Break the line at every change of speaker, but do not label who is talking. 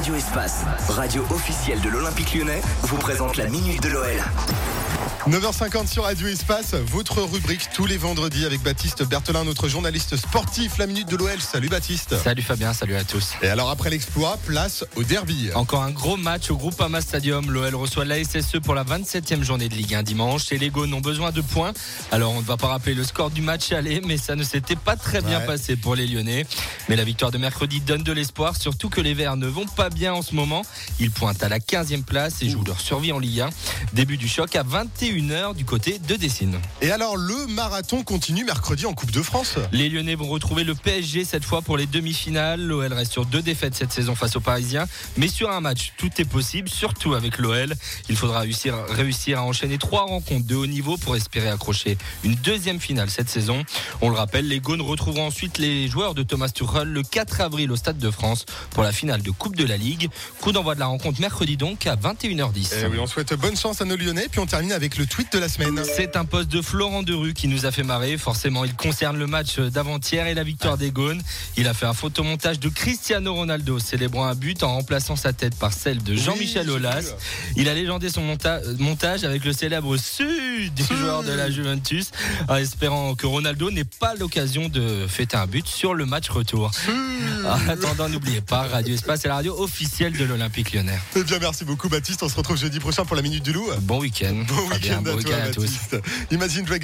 Radio Espace, radio officielle de l'Olympique lyonnais, vous présente la Minute de l'OL.
9h50 sur Radio Espace, votre rubrique tous les vendredis avec Baptiste Berthelin, notre journaliste sportif, la minute de l'OL. Salut Baptiste.
Salut Fabien, salut à tous.
Et alors après l'exploit, place au derby.
Encore un gros match au Groupama Stadium. L'OL reçoit la SSE pour la 27e journée de Ligue 1 dimanche et les Gaunes ont besoin de points. Alors on ne va pas rappeler le score du match aller, mais ça ne s'était pas très bien
Ouais.
passé pour les Lyonnais. Mais la victoire de mercredi donne de l'espoir, surtout que les Verts ne vont pas bien en ce moment. Ils pointent à la 15e place et jouent leur survie en Ligue 1. Début du choc à 21h du côté de Dessine.
Et alors le marathon continue mercredi en Coupe de France.
Les Lyonnais vont retrouver le PSG cette fois pour les demi-finales. L'OL reste sur deux défaites cette saison face aux Parisiens. Mais sur un match, tout est possible, surtout avec l'OL. Il faudra réussir, réussir à enchaîner trois rencontres de haut niveau pour espérer accrocher une deuxième finale cette saison. On le rappelle, les Gaunes retrouveront ensuite les joueurs de Thomas Tuchel le 4 avril au Stade de France pour la finale de Coupe de la Ligue. Coup d'envoi de la rencontre mercredi donc à 21h10.
Et Eh oui, on souhaite bonne chance à nos Lyonnais, puis on termine avec le tweet de la semaine.
C'est un poste de Florent Derue qui nous a fait marrer. Forcément, il concerne le match d'avant-hier et la victoire des Gaunes. Il a fait un photomontage de Cristiano Ronaldo célébrant un but en remplaçant sa tête par celle de Jean-Michel
j'ai
Aulas. Il a légendé son monta- montage avec le célèbre Sud du joueur de la Juventus, en espérant que Ronaldo n'ait pas l'occasion de fêter un but sur le match retour. En attendant, n'oubliez pas, Radio Espace est la radio officielle de l'Olympique lyonnais.
Eh bien merci beaucoup Baptiste, on se retrouve jeudi prochain pour la minute du loup.
Bon week-end.
Bon À toi
à tous.
Imagine Dragons